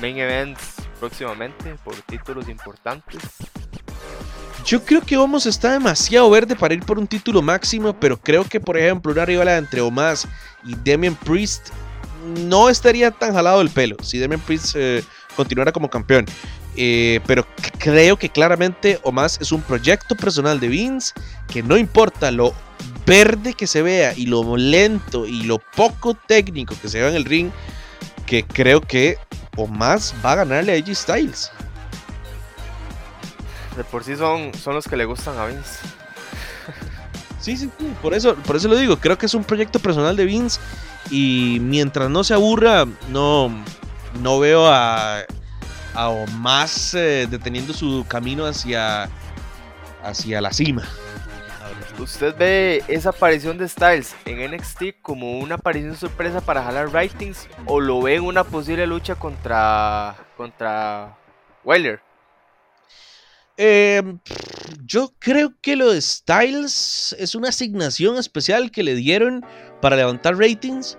[SPEAKER 2] main events próximamente por títulos importantes.
[SPEAKER 1] Yo creo que Homos está demasiado verde para ir por un título máximo, pero creo que, por ejemplo, una rivalidad entre Omas y Demian Priest no estaría tan jalado el pelo si Demian Priest eh, continuara como campeón. Eh, pero creo que claramente Omas es un proyecto personal de Vince que no importa lo verde que se vea y lo lento y lo poco técnico que se vea en el ring, que creo que Omas va a ganarle a AJ Styles.
[SPEAKER 2] De por sí son, son los que le gustan a Vince.
[SPEAKER 1] Sí, sí, sí, por eso, por eso lo digo. Creo que es un proyecto personal de Vince y mientras no se aburra, no, no veo a, a más eh, deteniendo su camino hacia, hacia la cima.
[SPEAKER 2] ¿Usted ve esa aparición de Styles en NXT como una aparición sorpresa para jalar ratings o lo ve en una posible lucha contra, contra Weiler?
[SPEAKER 1] Em, yo creo que lo de Styles es una asignación especial que le dieron para levantar ratings.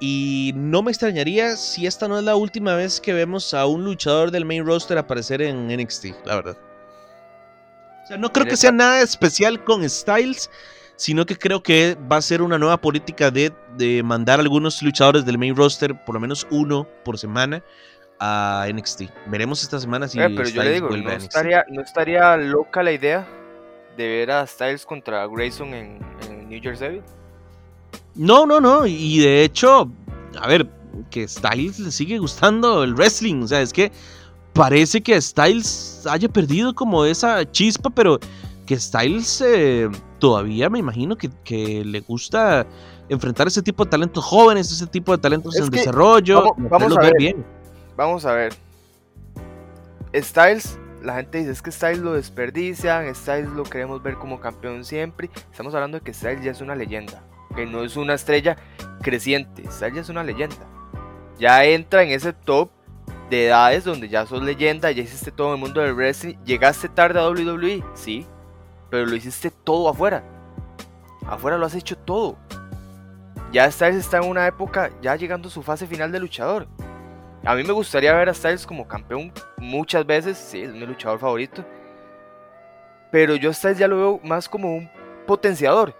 [SPEAKER 1] Y no me extrañaría si esta no es la última vez que vemos a un luchador del main roster aparecer en NXT, la verdad. O sea, no creo que sea nada especial con Styles, sino que creo que va a ser una nueva política de, de mandar a algunos luchadores del main roster, por lo menos uno por semana, a NXT. Veremos esta semana si.
[SPEAKER 2] Eh, pero yo le digo, no estaría, no estaría loca la idea de ver a Styles contra Grayson en, New Jersey.
[SPEAKER 1] No, no, no. Y de hecho, a ver, que Styles le sigue gustando el wrestling. O sea, es que parece que Styles haya perdido como esa chispa, pero que Styles eh, todavía me imagino que, le gusta enfrentar ese tipo de talentos jóvenes, ese tipo de talentos en desarrollo.
[SPEAKER 2] Vamos, a ver. bien vamos a ver. Styles, la gente dice es que Styles lo desperdician, Styles lo queremos ver como campeón siempre. Estamos hablando de que Styles ya es una leyenda, que no es una estrella creciente, Styles ya es una leyenda. Ya entra en ese top de edades donde ya sos leyenda, ya hiciste todo el mundo del wrestling. Llegaste tarde a WWE, sí, pero lo hiciste todo afuera. Afuera lo has hecho todo. Ya Styles está en una época ya llegando a su fase final de luchador. A mí me gustaría ver a Styles como campeón muchas veces, sí, es mi luchador favorito. Pero yo Styles ya lo veo más como un potenciador.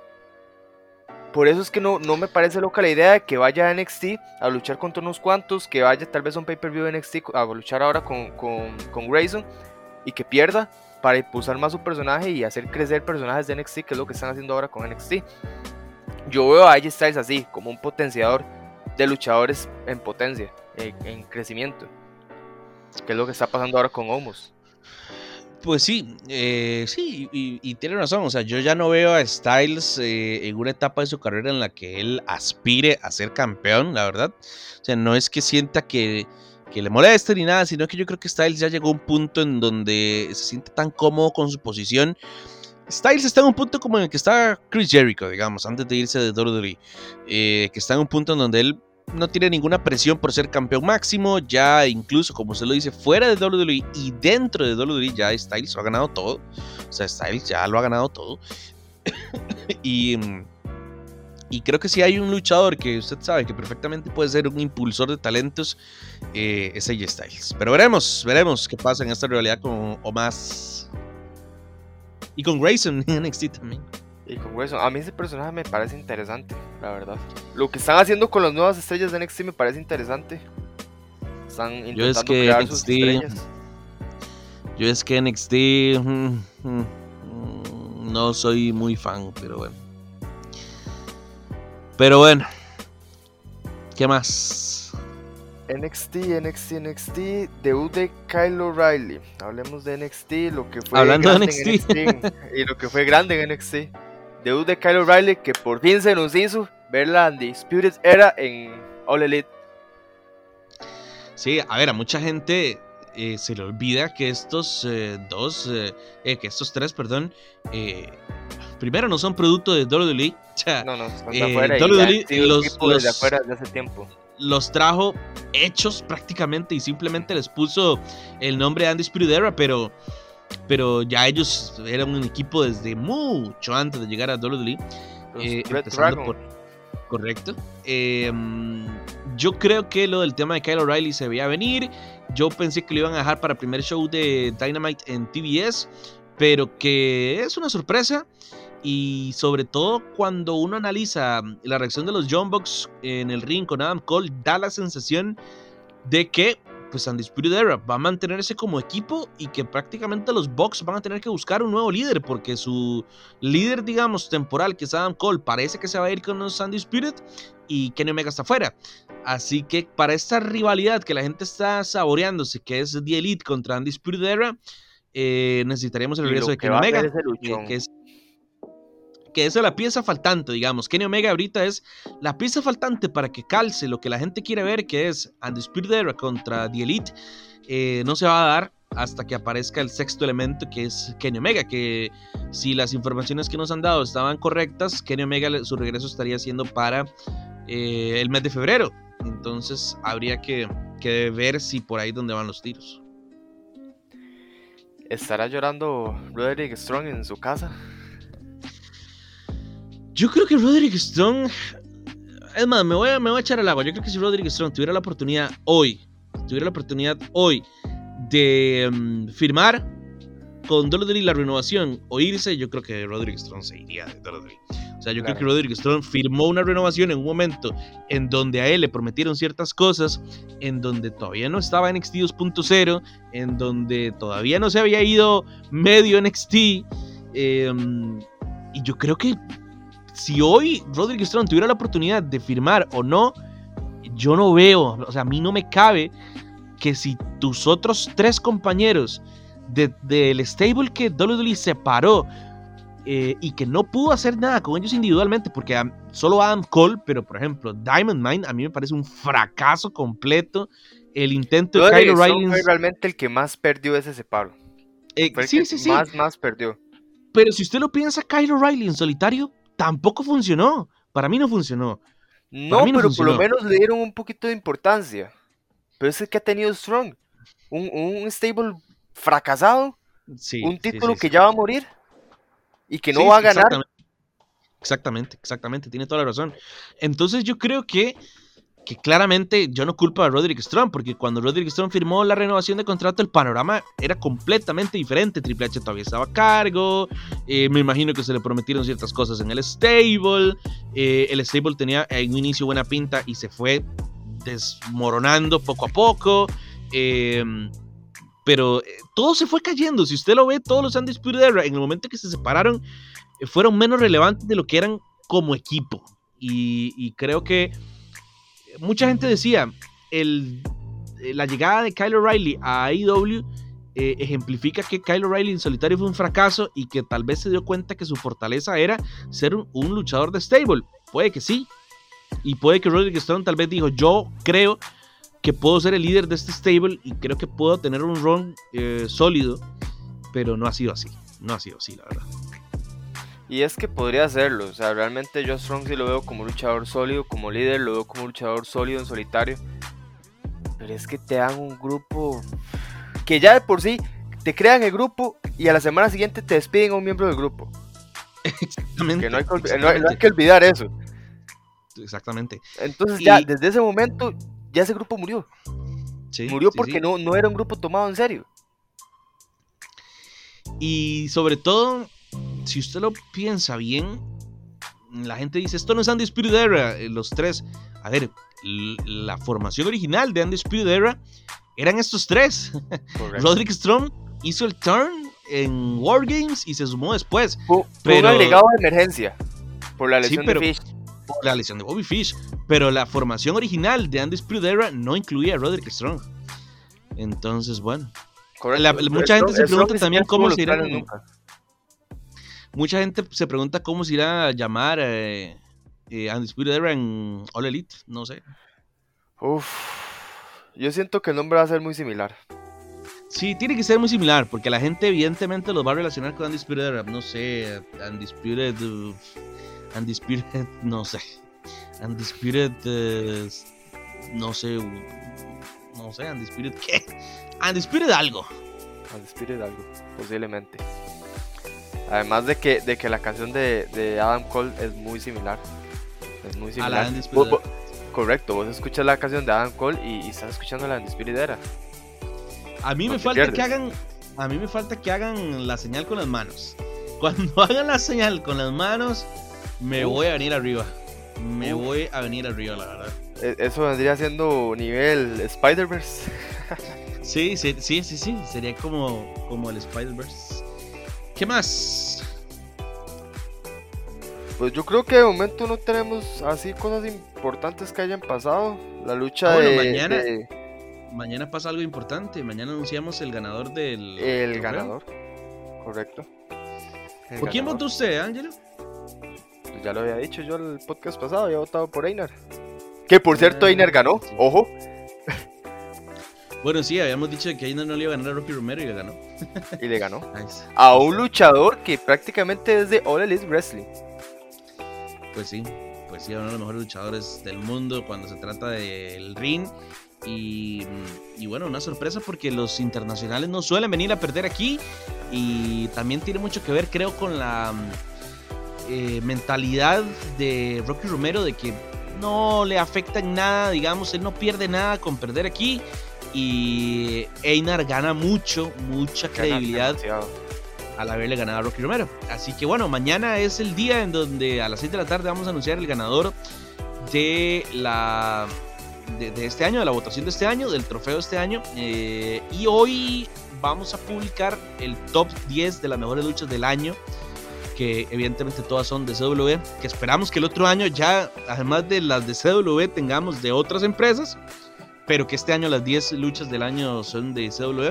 [SPEAKER 2] Por eso es que no, no me parece loca la idea de que vaya a NXT a luchar contra unos cuantos, que vaya tal vez a un pay-per-view de NXT a luchar ahora con, con, con Grayson y que pierda para impulsar más su personaje y hacer crecer personajes de NXT, que es lo que están haciendo ahora con NXT. Yo veo a AJ Styles así, como un potenciador de luchadores en potencia en, crecimiento. ¿Qué es lo que está pasando ahora con Homos?
[SPEAKER 1] Pues sí, eh, sí, y, tiene razón. O sea, yo ya no veo a Styles eh, en una etapa de su carrera en la que él aspire a ser campeón, la verdad. O sea, no es que sienta que, que le moleste ni nada, sino que yo creo que Styles ya llegó a un punto en donde se siente tan cómodo con su posición. Styles está en un punto como en el que está Chris Jericho, digamos, antes de irse de WWE. Eh, que está en un punto en donde él no tiene ninguna presión por ser campeón máximo, ya incluso como se lo dice, fuera de WWE y dentro de WWE ya Styles lo ha ganado todo, o sea, Styles ya lo ha ganado todo. y, y creo que si hay un luchador que usted sabe que perfectamente puede ser un impulsor de talentos, eh, es AJ Styles. Pero veremos, veremos qué pasa en esta realidad con Omas y con Grayson en NXT también.
[SPEAKER 2] Y con a mí ese personaje me parece interesante, la verdad. Lo que están haciendo con las nuevas estrellas de NXT me parece interesante. Están intentando crear sus estrellas.
[SPEAKER 1] Yo es que NXT mm, mm, mm, no soy muy fan, pero bueno. Pero bueno. ¿Qué más?
[SPEAKER 2] NXT, NXT, NXT, debut de Kyle O'Reilly. Hablemos de NXT, lo que fue
[SPEAKER 1] Hablando de NXT.
[SPEAKER 2] y lo que fue grande en NXT debut de Kyle O'Reilly que por fin se nos hizo ver la Undisputed Era en All Elite.
[SPEAKER 1] Sí, a ver, a mucha gente eh, se le olvida que estos eh, dos, eh, que estos tres, perdón, primero no son producto de WWE.
[SPEAKER 2] no, no, están de afuera. WWE, los, los, de afuera de hace tiempo.
[SPEAKER 1] Los trajo hechos prácticamente y simplemente les puso el nombre de Undisputed Era, pero, pero ya ellos eran un equipo desde mucho antes de llegar a WWE. empezando por, correcto. Em, yo creo que lo del tema de Kyle O'Reilly se veía venir. Yo pensé que lo iban a dejar para el primer show de Dynamite en TBS, pero que es una sorpresa. Y sobre todo cuando uno analiza la reacción de los John Bucks en el ring con Adam Cole, da la sensación de que pues Undisputed Era va a mantenerse como equipo y que prácticamente los Bucks van a tener que buscar un nuevo líder porque su líder, digamos, temporal, que es Adam Cole, parece que se va a ir con los Undisputed y Kenny Omega está afuera. Así que para esta rivalidad que la gente está saboreándose, que es The Elite contra Undisputed Era, eh, necesitaríamos el regreso de Kenny Omega, que es que es la pieza faltante, digamos. Kenny Omega ahorita es la pieza faltante para que calce lo que la gente quiere ver, que es Undisputed Era contra The Elite. Eh, no se va a dar hasta que aparezca el sexto elemento, que es Kenny Omega, que si las informaciones que nos han dado estaban correctas, Kenny Omega su regreso estaría siendo para eh, el mes de febrero. Entonces habría que, que ver si por ahí donde van los tiros.
[SPEAKER 2] ¿Estará llorando Roderick Strong en su casa?
[SPEAKER 1] Yo creo que Roderick Strong. Es más, me voy, a, me voy a echar al agua. Yo creo que si Roderick Strong tuviera la oportunidad hoy, tuviera la oportunidad hoy de mm, firmar con WWE la renovación o irse, yo creo que Roderick Strong se iría de WWE. O sea, yo creo que Roderick Strong firmó una renovación en un momento en donde a él le prometieron ciertas cosas, en donde todavía no estaba NXT 2.0, en donde todavía no se había ido medio NXT. Em, y yo creo que si hoy Roderick Strong tuviera la oportunidad de firmar o no, yo no veo, o sea, a mí no me cabe que si tus otros tres compañeros del stable que WWE separó eh, y que no pudo hacer nada con ellos individualmente, porque solo Adam Cole, pero por ejemplo, Diamond Mine, a mí me parece un fracaso completo. El intento de Kyle O'Reilly.
[SPEAKER 2] fue realmente el que más perdió ese separo.
[SPEAKER 1] Eh, sí, sí, sí.
[SPEAKER 2] Más, más perdió.
[SPEAKER 1] Pero si usted lo piensa, Kyle O'Reilly en solitario tampoco funcionó. Para mí no funcionó.
[SPEAKER 2] No, pero por lo menos le dieron un poquito de importancia. Pero es el que ha tenido Strong. Un, stable fracasado. un título que ya va a morir. Y que no va a ganar.
[SPEAKER 1] exactamente, exactamente. Tiene toda la razón. Entonces yo creo que que claramente yo no culpo a Roderick Strong, porque cuando Roderick Strong firmó la renovación de contrato, el panorama era completamente diferente. Triple H todavía estaba a cargo, eh, me imagino que se le prometieron ciertas cosas en el stable, eh, el stable tenía en un inicio buena pinta y se fue desmoronando poco a poco. Eh, pero todo se fue cayendo. Si usted lo ve, todos los Undisputed Era, en el momento que se separaron, fueron menos relevantes de lo que eran como equipo. y creo que mucha gente decía, el, eh, la llegada de Kyle O'Reilly a AEW eh, ejemplifica que Kyle O'Reilly en solitario fue un fracaso y que tal vez se dio cuenta que su fortaleza era ser un, luchador de stable. Puede que sí. Y puede que Roderick Strong tal vez dijo, yo creo que puedo ser el líder de este stable y creo que puedo tener un run eh, sólido. Pero no ha sido así. No ha sido así, la verdad.
[SPEAKER 2] Y es que podría hacerlo, o sea, realmente yo Strong sí lo veo como luchador sólido, como líder, lo veo como luchador sólido en solitario. Pero es que te dan un grupo que ya de por sí te crean el grupo y a la semana siguiente te despiden a un miembro del grupo.
[SPEAKER 1] Exactamente.
[SPEAKER 2] Que no, hay que, olvidar eso.
[SPEAKER 1] Exactamente.
[SPEAKER 2] Entonces ya desde ese momento ya ese grupo murió. murió porque No, no era un grupo tomado en serio.
[SPEAKER 1] Y sobre todo si usted lo piensa bien, la gente dice, esto no es Undisputed Era, eh, los tres. A ver, la formación original de Undisputed Era eran estos tres. Roderick Strong hizo el turn en Wargames y se sumó después.
[SPEAKER 2] Fue, pero, un agregado de emergencia por la lesión de Fish.
[SPEAKER 1] Por la lesión de Bobby Fish. Pero la formación original de Undisputed Era no incluía a Roderick Strong. Entonces, bueno. mucha gente se pregunta también cómo se irán. Mucha gente se pregunta cómo se irá a llamar eh, eh, Undisputed Era en All Elite, no sé.
[SPEAKER 2] Uf, yo siento que el nombre va a ser muy similar.
[SPEAKER 1] Sí, tiene que ser muy similar, porque la gente evidentemente los va a relacionar con Undisputed Era, no sé, Undisputed, uh, Undisputed, no sé, Undisputed, uh, no sé, no sé, Undisputed, ¿qué? Undisputed algo.
[SPEAKER 2] Undisputed algo, posiblemente. Además de que, de que la canción de, de Adam Cole es muy similar. Es muy similar.
[SPEAKER 1] A la
[SPEAKER 2] correcto, vos escuchas la canción de Adam Cole y, y estás escuchando la Undisputed.
[SPEAKER 1] A mí me falta que hagan. A mí me falta que hagan la señal con las manos. Cuando hagan la señal con las manos, me voy a venir arriba. Me voy a venir arriba, la verdad.
[SPEAKER 2] E, eso vendría siendo nivel Spider-Verse.
[SPEAKER 1] sí, sí, sí, sí, sí. Sería como, como el Spider-Verse. ¿Qué más?
[SPEAKER 2] Pues yo creo que de momento no tenemos así cosas importantes que hayan pasado. La lucha
[SPEAKER 1] Ah, bueno,
[SPEAKER 2] de,
[SPEAKER 1] mañana-
[SPEAKER 2] de-
[SPEAKER 1] Mañana pasa algo importante. Mañana anunciamos el ganador del.
[SPEAKER 2] el ganador. Correcto. El
[SPEAKER 1] ¿Por quién votó usted, Ángelo?
[SPEAKER 2] Pues ya lo había dicho yo el podcast pasado, había votado por Einar. Que por cierto,
[SPEAKER 1] Ah,
[SPEAKER 2] Einar ganó, ojo.
[SPEAKER 1] Bueno, sí, habíamos dicho que Aina no le iba a ganar a Rocky Romero y le ganó.
[SPEAKER 2] Y le ganó.
[SPEAKER 1] Está.
[SPEAKER 2] A un luchador que prácticamente es de All Elite Wrestling.
[SPEAKER 1] Pues sí, pues sí, uno de los mejores luchadores del mundo cuando se trata del ring. Y, y bueno, una sorpresa porque los internacionales no suelen venir a perder aquí. Y también tiene mucho que ver, creo, con la eh, mentalidad de Rocky Romero de que no le afecta en nada, digamos, él no pierde nada con perder aquí. Y Einar gana mucho, mucha
[SPEAKER 2] Gana
[SPEAKER 1] credibilidad
[SPEAKER 2] demasiado.
[SPEAKER 1] al haberle ganado a Rocky Romero. Así que bueno, mañana es el día en donde a las 6 de la tarde vamos a anunciar el ganador de la de, de este año, de la votación de este año, del trofeo de este año. Eh, y hoy vamos a publicar el top 10 de las mejores luchas del año. Que evidentemente todas son de CW. Que esperamos que el otro año ya, además de las de CW, tengamos de otras empresas. Pero que este año las 10 luchas del año son de CW.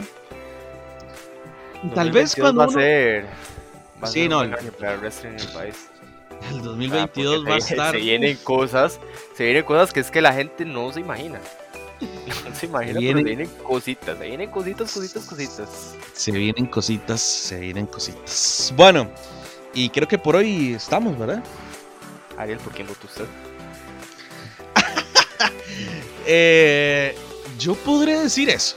[SPEAKER 1] Tal vez
[SPEAKER 2] 2022
[SPEAKER 1] cuando
[SPEAKER 2] va a ser. Va a
[SPEAKER 1] Sí,
[SPEAKER 2] ser
[SPEAKER 1] no,
[SPEAKER 2] un
[SPEAKER 1] el-
[SPEAKER 2] buen año para el wrestling en el país.
[SPEAKER 1] El
[SPEAKER 2] Ah,
[SPEAKER 1] 2022
[SPEAKER 2] porque
[SPEAKER 1] va a
[SPEAKER 2] se-
[SPEAKER 1] estar.
[SPEAKER 2] Se vienen cosas, se vienen cosas que es que la gente no se imagina. No se imagina,
[SPEAKER 1] Vienen-
[SPEAKER 2] pero se vienen cositas, se vienen cositas, cositas, cositas.
[SPEAKER 1] Se vienen cositas, se vienen cositas. Bueno, y creo que por hoy estamos, ¿verdad?
[SPEAKER 2] Ariel, ¿por quién votó usted?
[SPEAKER 1] Eh, yo podré decir eso.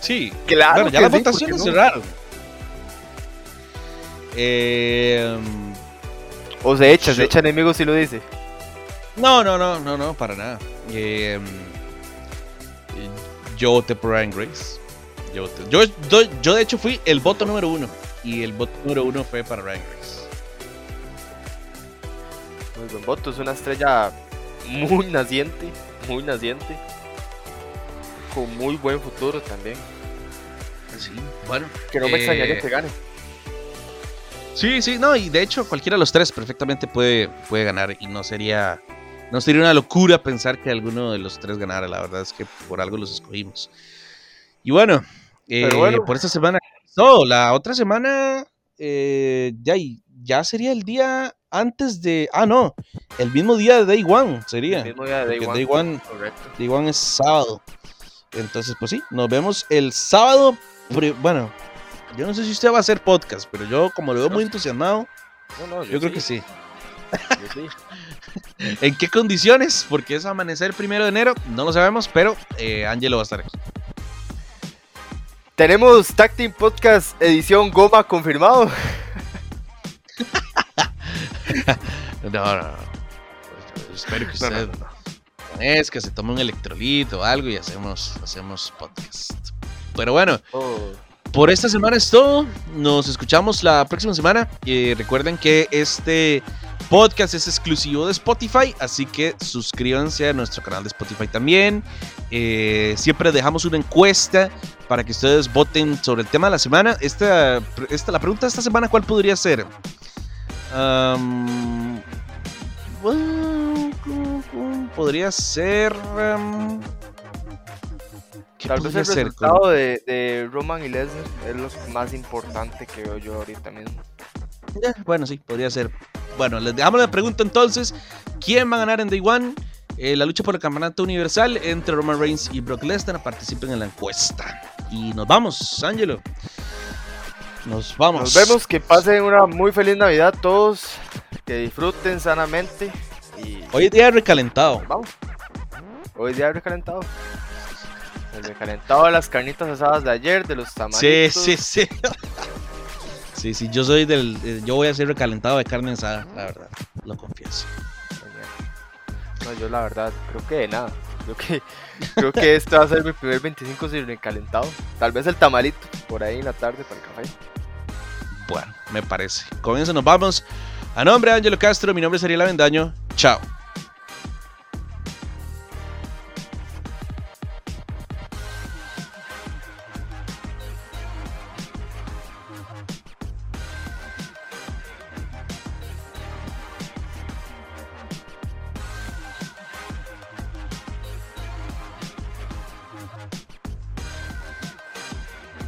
[SPEAKER 1] Sí.
[SPEAKER 2] Claro,
[SPEAKER 1] bueno, ya
[SPEAKER 2] que
[SPEAKER 1] las
[SPEAKER 2] sí,
[SPEAKER 1] votaciones
[SPEAKER 2] ¿por qué no?
[SPEAKER 1] cerraron. Eh,
[SPEAKER 2] O se echa, se
[SPEAKER 1] Yo-
[SPEAKER 2] echa enemigos si lo dice.
[SPEAKER 1] no, no, no, no, no, para nada. Eh, yo voté por Ryan Grace. Yo, voté- yo, yo, yo, de hecho fui el voto número uno. Y el voto número uno fue para Ryan Grace.
[SPEAKER 2] Muy buen voto, es una estrella muy naciente, muy naciente. Con muy buen futuro también.
[SPEAKER 1] Sí, bueno.
[SPEAKER 2] Que no me
[SPEAKER 1] Eh,
[SPEAKER 2] extrañaría que gane.
[SPEAKER 1] Sí, sí, no, y de hecho cualquiera de los tres perfectamente puede, puede ganar y no sería, no sería una locura pensar que alguno de los tres ganara, la verdad es que por algo los escogimos. Y bueno, eh,
[SPEAKER 2] bueno.
[SPEAKER 1] por esta semana, no, la otra semana eh, ya, ya sería el día antes de, ah no, el mismo día de Day One sería,
[SPEAKER 2] El mismo día de Day One.
[SPEAKER 1] Day One,
[SPEAKER 2] Correcto.
[SPEAKER 1] Day One es sábado. Entonces, pues sí, nos vemos el sábado, bueno, yo no sé si usted va a hacer podcast, pero yo como lo veo muy entusiasmado,
[SPEAKER 2] No, no,
[SPEAKER 1] yo creo que sí.
[SPEAKER 2] yo sí.
[SPEAKER 1] ¿En qué condiciones? Porque es amanecer primero de enero, no lo sabemos, pero eh, Angelo va a estar aquí.
[SPEAKER 2] Tenemos Tag Team Podcast edición Goma confirmado.
[SPEAKER 1] No, no, no. Espero que usted
[SPEAKER 2] no.
[SPEAKER 1] es que se tome un electrolito o algo y hacemos, hacemos podcast. Pero bueno,
[SPEAKER 2] Oh,
[SPEAKER 1] por esta semana es todo. Nos escuchamos la próxima semana. Y recuerden que este podcast es exclusivo de Spotify, así que suscríbanse a nuestro canal de Spotify también. Eh, siempre dejamos una encuesta para que ustedes voten sobre el tema de la semana. Esta, esta, la pregunta de esta semana, ¿cuál podría ser? Bueno, podría ser... am, ¿qué
[SPEAKER 2] Tal vez el
[SPEAKER 1] ser?
[SPEAKER 2] resultado de, de Roman y Lesnar es lo más importante que veo yo ahorita mismo.
[SPEAKER 1] Ya, bueno, sí, podría ser. Bueno, les dejamos la pregunta entonces. ¿Quién va a ganar en Day One? Eh, la lucha por el campeonato universal entre Roman Reigns y Brock Lesnar. Participen en la encuesta. Y nos vamos, Ángelo. Nos vamos.
[SPEAKER 2] Nos vemos, que pasen una muy feliz Navidad todos, que disfruten sanamente. Y...
[SPEAKER 1] Hoy día recalentado.
[SPEAKER 2] Vamos. Hoy día recalentado. El recalentado de las carnitas asadas de ayer, de los tamales.
[SPEAKER 1] Sí, sí, sí. sí, sí, yo soy del. eh, Yo voy a ser recalentado de carne asada, la verdad. Lo confieso.
[SPEAKER 2] No, yo la verdad, creo que de nada. Creo que, creo que este va a ser mi primer 25 sin recalentado. Tal vez el tamalito por ahí en la tarde para el café.
[SPEAKER 1] Me parece. Con eso nos vamos. A nombre de Ángelo Castro, mi nombre es Ariel Avendaño. Chao.